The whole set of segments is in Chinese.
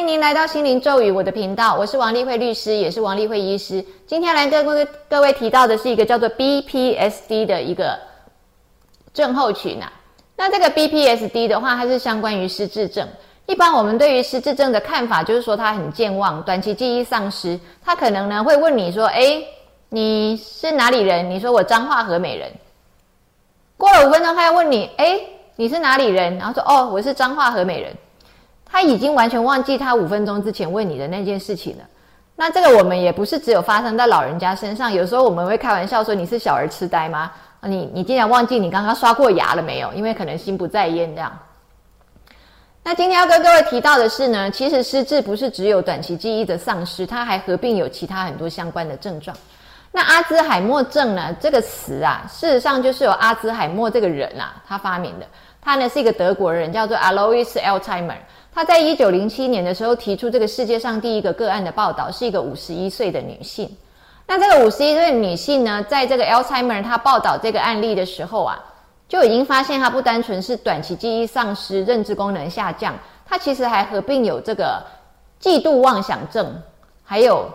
欢迎您来到心灵咒语我的频道，我是王丽慧律师，也是王丽慧医师。今天来跟各位各位提到的是一个叫做 BPSD 的一个症候群啊。那这个 BPSD 的话，它是相关于失智症。一般我们对于失智症的看法，就是说他很健忘，短期记忆丧失。他可能呢会问你说：“哎，你是哪里人？”你说：“我彰化和美人。”过了五分钟，他要问你：“哎，你是哪里人？”然后说：“哦，我是彰化和美人。”他已经完全忘记他五分钟之前问你的那件事情了。那这个我们也不是只有发生在老人家身上，有时候我们会开玩笑说：“你是小儿痴呆吗？”你你竟然忘记你刚刚刷过牙了没有？因为可能心不在焉这样。那今天要跟各位提到的是呢，其实失智不是只有短期记忆的丧失，它还合并有其他很多相关的症状。那阿兹海默症呢？这个词啊，事实上就是由阿兹海默这个人啊，他发明的。他呢是一个德国人，叫做 Alois Alzheimer。他在一九零七年的时候提出这个世界上第一个个案的报道，是一个五十一岁的女性。那这个五十一岁女性呢，在这个 Alzheimer 她报道这个案例的时候啊。就已经发现，她不单纯是短期记忆丧失、认知功能下降，她其实还合并有这个嫉妒妄想症，还有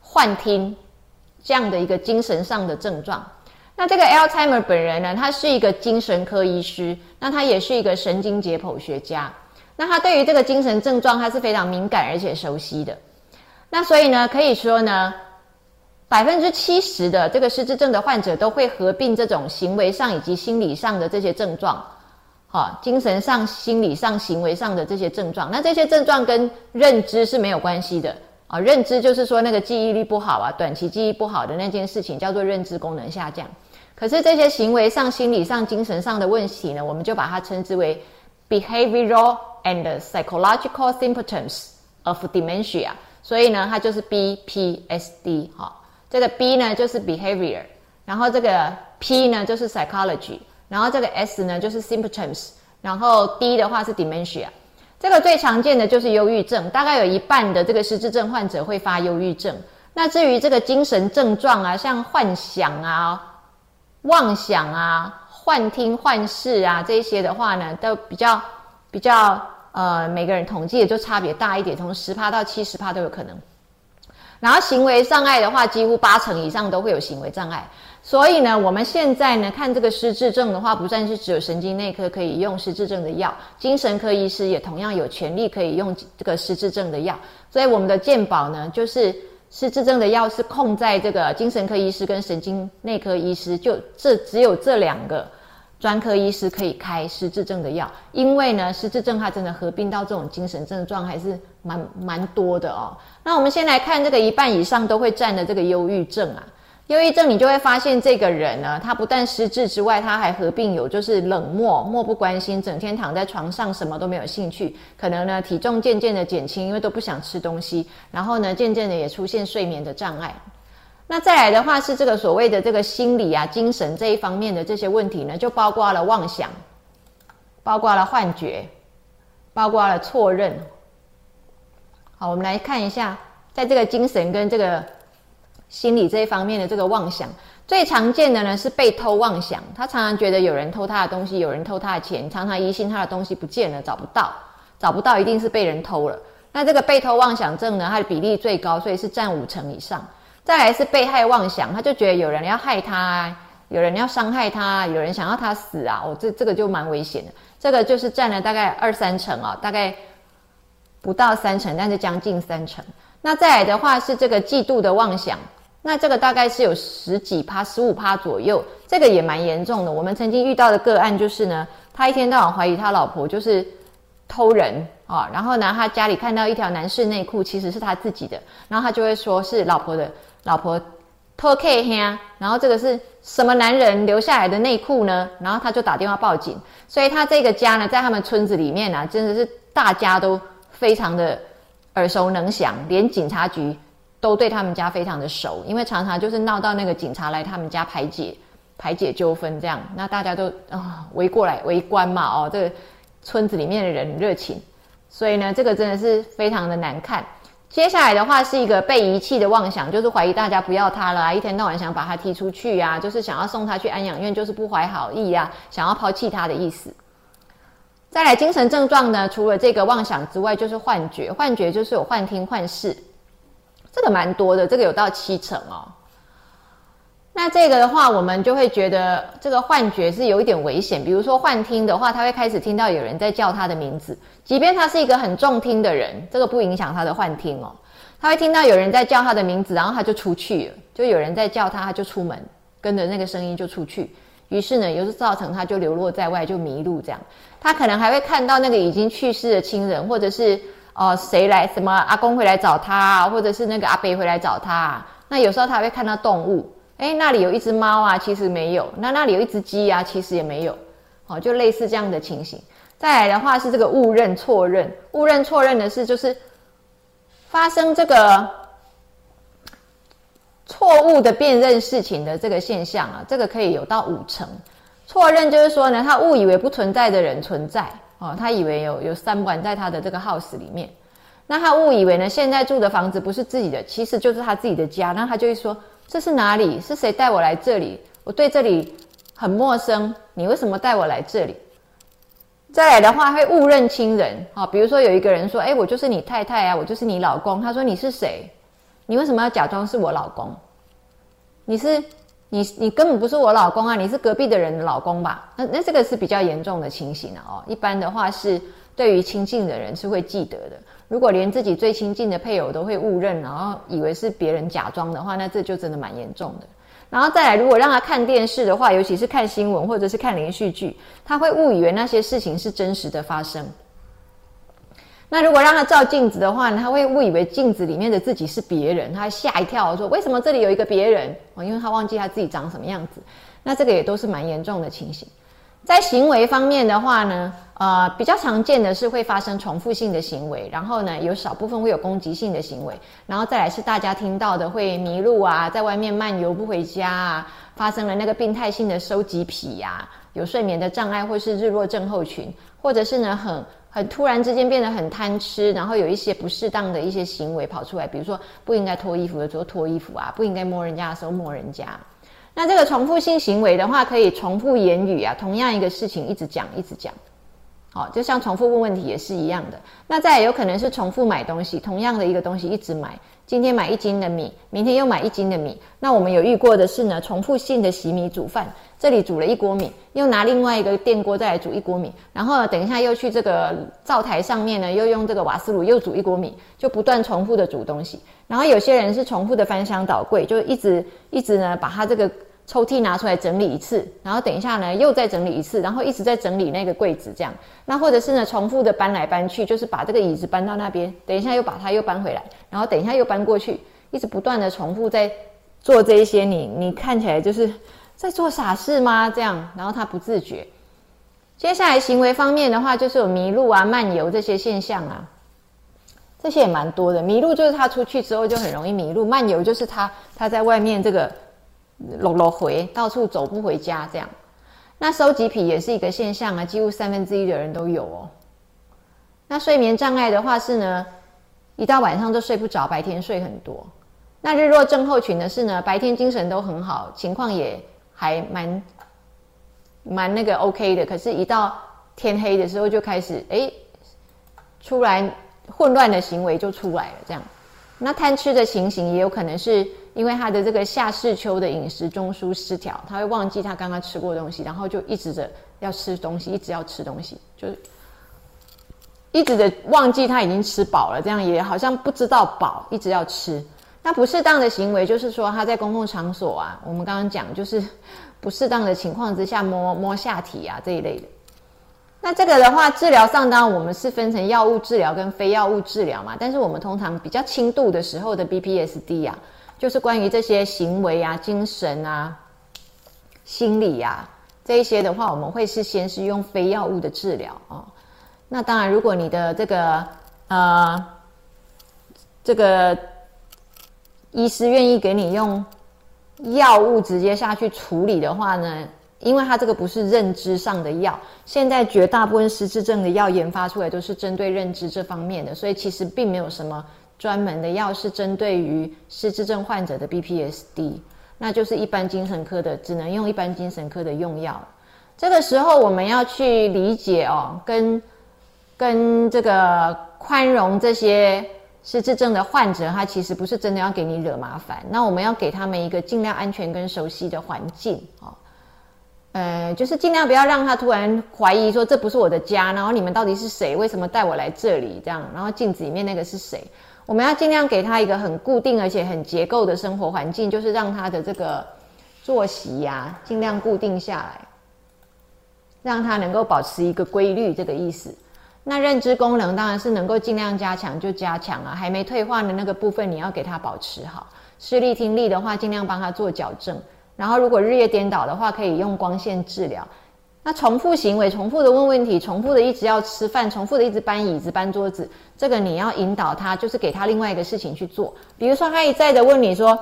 幻听这样的一个精神上的症状。那这个 Alzheimer 本人呢，他是一个精神科医师，那他也是一个神经解剖学家。那他对于这个精神症状，他是非常敏感而且熟悉的。那所以呢，可以说呢。百分之七十的这个失智症的患者都会合并这种行为上以及心理上的这些症状，好，精神上、心理上、行为上的这些症状。那这些症状跟认知是没有关系的啊。认知就是说那个记忆力不好啊，短期记忆不好的那件事情叫做认知功能下降。可是这些行为上、心理上、精神上的问题呢，我们就把它称之为 behavioral and psychological symptoms of dementia。所以呢，它就是 BPSD 哈。这个 B 呢就是 behavior，然后这个 P 呢就是 psychology，然后这个 S 呢就是 symptoms，然后 D 的话是 dementia。这个最常见的就是忧郁症，大概有一半的这个失智症患者会发忧郁症。那至于这个精神症状啊，像幻想啊、妄想啊、幻听幻视啊这些的话呢，都比较比较呃，每个人统计也就差别大一点，从十趴到七十趴都有可能。然后行为障碍的话，几乎八成以上都会有行为障碍。所以呢，我们现在呢看这个失智症的话，不但是只有神经内科可以用失智症的药，精神科医师也同样有权利可以用这个失智症的药。所以我们的健保呢，就是失智症的药是控在这个精神科医师跟神经内科医师，就这只有这两个。专科医师可以开失智症的药，因为呢，失智症它真的合并到这种精神症状还是蛮蛮多的哦。那我们先来看这个一半以上都会占的这个忧郁症啊，忧郁症你就会发现这个人呢，他不但失智之外，他还合并有就是冷漠、漠不关心，整天躺在床上什么都没有兴趣，可能呢体重渐渐的减轻，因为都不想吃东西，然后呢渐渐的也出现睡眠的障碍。那再来的话是这个所谓的这个心理啊、精神这一方面的这些问题呢，就包括了妄想，包括了幻觉，包括了错认。好，我们来看一下，在这个精神跟这个心理这一方面的这个妄想，最常见的呢是被偷妄想。他常常觉得有人偷他的东西，有人偷他的钱，常常疑心他的东西不见了，找不到，找不到一定是被人偷了。那这个被偷妄想症呢，它的比例最高，所以是占五成以上。再来是被害妄想，他就觉得有人要害他，有人要伤害他，有人想要他死啊！哦，这这个就蛮危险的。这个就是占了大概二三成哦，大概不到三成，但是将近三成。那再来的话是这个嫉妒的妄想，那这个大概是有十几趴、十五趴左右，这个也蛮严重的。我们曾经遇到的个案就是呢，他一天到晚怀疑他老婆就是偷人啊，然后呢，他家里看到一条男士内裤，其实是他自己的，然后他就会说是老婆的。老婆偷 K 哈，然后这个是什么男人留下来的内裤呢？然后他就打电话报警，所以他这个家呢，在他们村子里面呢，真的是大家都非常的耳熟能详，连警察局都对他们家非常的熟，因为常常就是闹到那个警察来他们家排解排解纠纷这样，那大家都啊围过来围观嘛，哦，这个村子里面的人热情，所以呢，这个真的是非常的难看。接下来的话是一个被遗弃的妄想，就是怀疑大家不要他了，一天到晚想把他踢出去呀，就是想要送他去安养院，就是不怀好意呀，想要抛弃他的意思。再来精神症状呢，除了这个妄想之外，就是幻觉。幻觉就是有幻听、幻视，这个蛮多的，这个有到七成哦。那这个的话，我们就会觉得这个幻觉是有一点危险。比如说幻听的话，他会开始听到有人在叫他的名字，即便他是一个很重听的人，这个不影响他的幻听哦。他会听到有人在叫他的名字，然后他就出去了，就有人在叫他，他就出门，跟着那个声音就出去。于是呢，也是造成他就流落在外，就迷路这样。他可能还会看到那个已经去世的亲人，或者是哦谁来什么阿公会来找他，啊或者是那个阿伯会来找他。啊那有时候他会看到动物。哎，那里有一只猫啊，其实没有。那那里有一只鸡啊，其实也没有。好，就类似这样的情形。再来的话是这个误认、错认。误认、错认的是，就是发生这个错误的辨认事情的这个现象啊，这个可以有到五成。错认就是说呢，他误以为不存在的人存在哦，他以为有有三管在他的这个 house 里面。那他误以为呢，现在住的房子不是自己的，其实就是他自己的家。那他就会说。这是哪里？是谁带我来这里？我对这里很陌生。你为什么带我来这里？再来的话会误认亲人啊，比如说有一个人说：“哎，我就是你太太啊，我就是你老公。”他说：“你是谁？你为什么要假装是我老公？你是你你根本不是我老公啊，你是隔壁的人的老公吧？那那这个是比较严重的情形了哦。一般的话是对于亲近的人是会记得的。”如果连自己最亲近的配偶都会误认，然后以为是别人假装的话，那这就真的蛮严重的。然后再来，如果让他看电视的话，尤其是看新闻或者是看连续剧，他会误以为那些事情是真实的发生。那如果让他照镜子的话呢，他会误以为镜子里面的自己是别人，他吓一跳，说为什么这里有一个别人？哦，因为他忘记他自己长什么样子。那这个也都是蛮严重的情形。在行为方面的话呢，呃，比较常见的是会发生重复性的行为，然后呢，有少部分会有攻击性的行为，然后再来是大家听到的会迷路啊，在外面漫游不回家啊，发生了那个病态性的收集癖呀，有睡眠的障碍或是日落症候群，或者是呢很很突然之间变得很贪吃，然后有一些不适当的一些行为跑出来，比如说不应该脱衣服的时候脱衣服啊，不应该摸人家的时候摸人家。那这个重复性行为的话，可以重复言语啊，同样一个事情一直讲，一直讲，好，就像重复问问题也是一样的。那再有可能是重复买东西，同样的一个东西一直买，今天买一斤的米，明天又买一斤的米。那我们有遇过的是呢，重复性的洗米煮饭，这里煮了一锅米，又拿另外一个电锅再来煮一锅米，然后等一下又去这个灶台上面呢，又用这个瓦斯炉又煮一锅米，就不断重复的煮东西。然后有些人是重复的翻箱倒柜，就一直一直呢把他这个。抽屉拿出来整理一次，然后等一下呢又再整理一次，然后一直在整理那个柜子，这样。那或者是呢重复的搬来搬去，就是把这个椅子搬到那边，等一下又把它又搬回来，然后等一下又搬过去，一直不断的重复在做这一些。你你看起来就是在做傻事吗？这样，然后他不自觉。接下来行为方面的话，就是有迷路啊、漫游这些现象啊，这些也蛮多的。迷路就是他出去之后就很容易迷路，漫游就是他他在外面这个。落落回，到处走不回家，这样。那收集癖也是一个现象啊，几乎三分之一的人都有哦。那睡眠障碍的话是呢，一到晚上就睡不着，白天睡很多。那日落症候群的是呢，白天精神都很好，情况也还蛮蛮那个 OK 的，可是，一到天黑的时候就开始哎，出来混乱的行为就出来了，这样。那贪吃的情形也有可能是。因为他的这个夏世秋的饮食中枢失调，他会忘记他刚刚吃过东西，然后就一直的要吃东西，一直要吃东西，就一直的忘记他已经吃饱了，这样也好像不知道饱，一直要吃。那不适当的行为就是说他在公共场所啊，我们刚刚讲就是不适当的情况之下摸摸下体啊这一类的。那这个的话，治疗上当然我们是分成药物治疗跟非药物治疗嘛，但是我们通常比较轻度的时候的 BPSD 啊。就是关于这些行为啊、精神啊、心理啊这一些的话，我们会是先是用非药物的治疗啊。那当然，如果你的这个呃这个医师愿意给你用药物直接下去处理的话呢，因为它这个不是认知上的药，现在绝大部分失智症的药研发出来都是针对认知这方面的，所以其实并没有什么。专门的药是针对于失智症患者的 BPSD，那就是一般精神科的，只能用一般精神科的用药。这个时候我们要去理解哦，跟跟这个宽容这些失智症的患者，他其实不是真的要给你惹麻烦。那我们要给他们一个尽量安全跟熟悉的环境哦，呃，就是尽量不要让他突然怀疑说这不是我的家，然后你们到底是谁？为什么带我来这里？这样，然后镜子里面那个是谁？我们要尽量给他一个很固定而且很结构的生活环境，就是让他的这个作息呀尽量固定下来。让他能够保持一个规律，这个意思。那认知功能当然是能够尽量加强就加强啊，还没退化的那个部分你要给他保持好。视力听力的话，尽量帮他做矫正。然后如果日夜颠倒的话，可以用光线治疗。那重复行为，重复的问问题，重复的一直要吃饭，重复的一直搬椅子搬桌子，这个你要引导他，就是给他另外一个事情去做。比如说他一再的问你说：“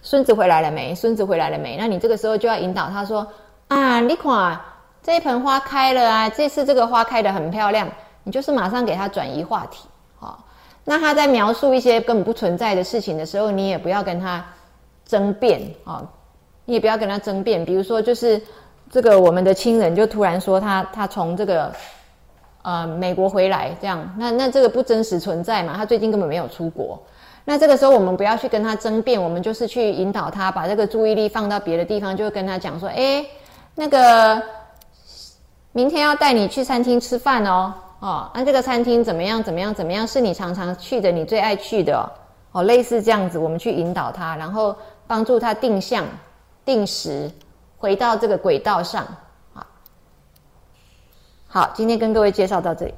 孙子回来了没？孙子回来了没？”那你这个时候就要引导他说：“啊，你看。”这一盆花开了啊！这次这个花开得很漂亮，你就是马上给他转移话题，好。那他在描述一些根本不存在的事情的时候，你也不要跟他争辩啊，你也不要跟他争辩。比如说，就是这个我们的亲人就突然说他他从这个呃美国回来，这样，那那这个不真实存在嘛？他最近根本没有出国。那这个时候我们不要去跟他争辩，我们就是去引导他把这个注意力放到别的地方，就会跟他讲说，哎，那个。明天要带你去餐厅吃饭哦，哦，那这个餐厅怎么样？怎么样？怎么样？是你常常去的，你最爱去的哦，类似这样子，我们去引导他，然后帮助他定向、定时回到这个轨道上啊。好，今天跟各位介绍到这里。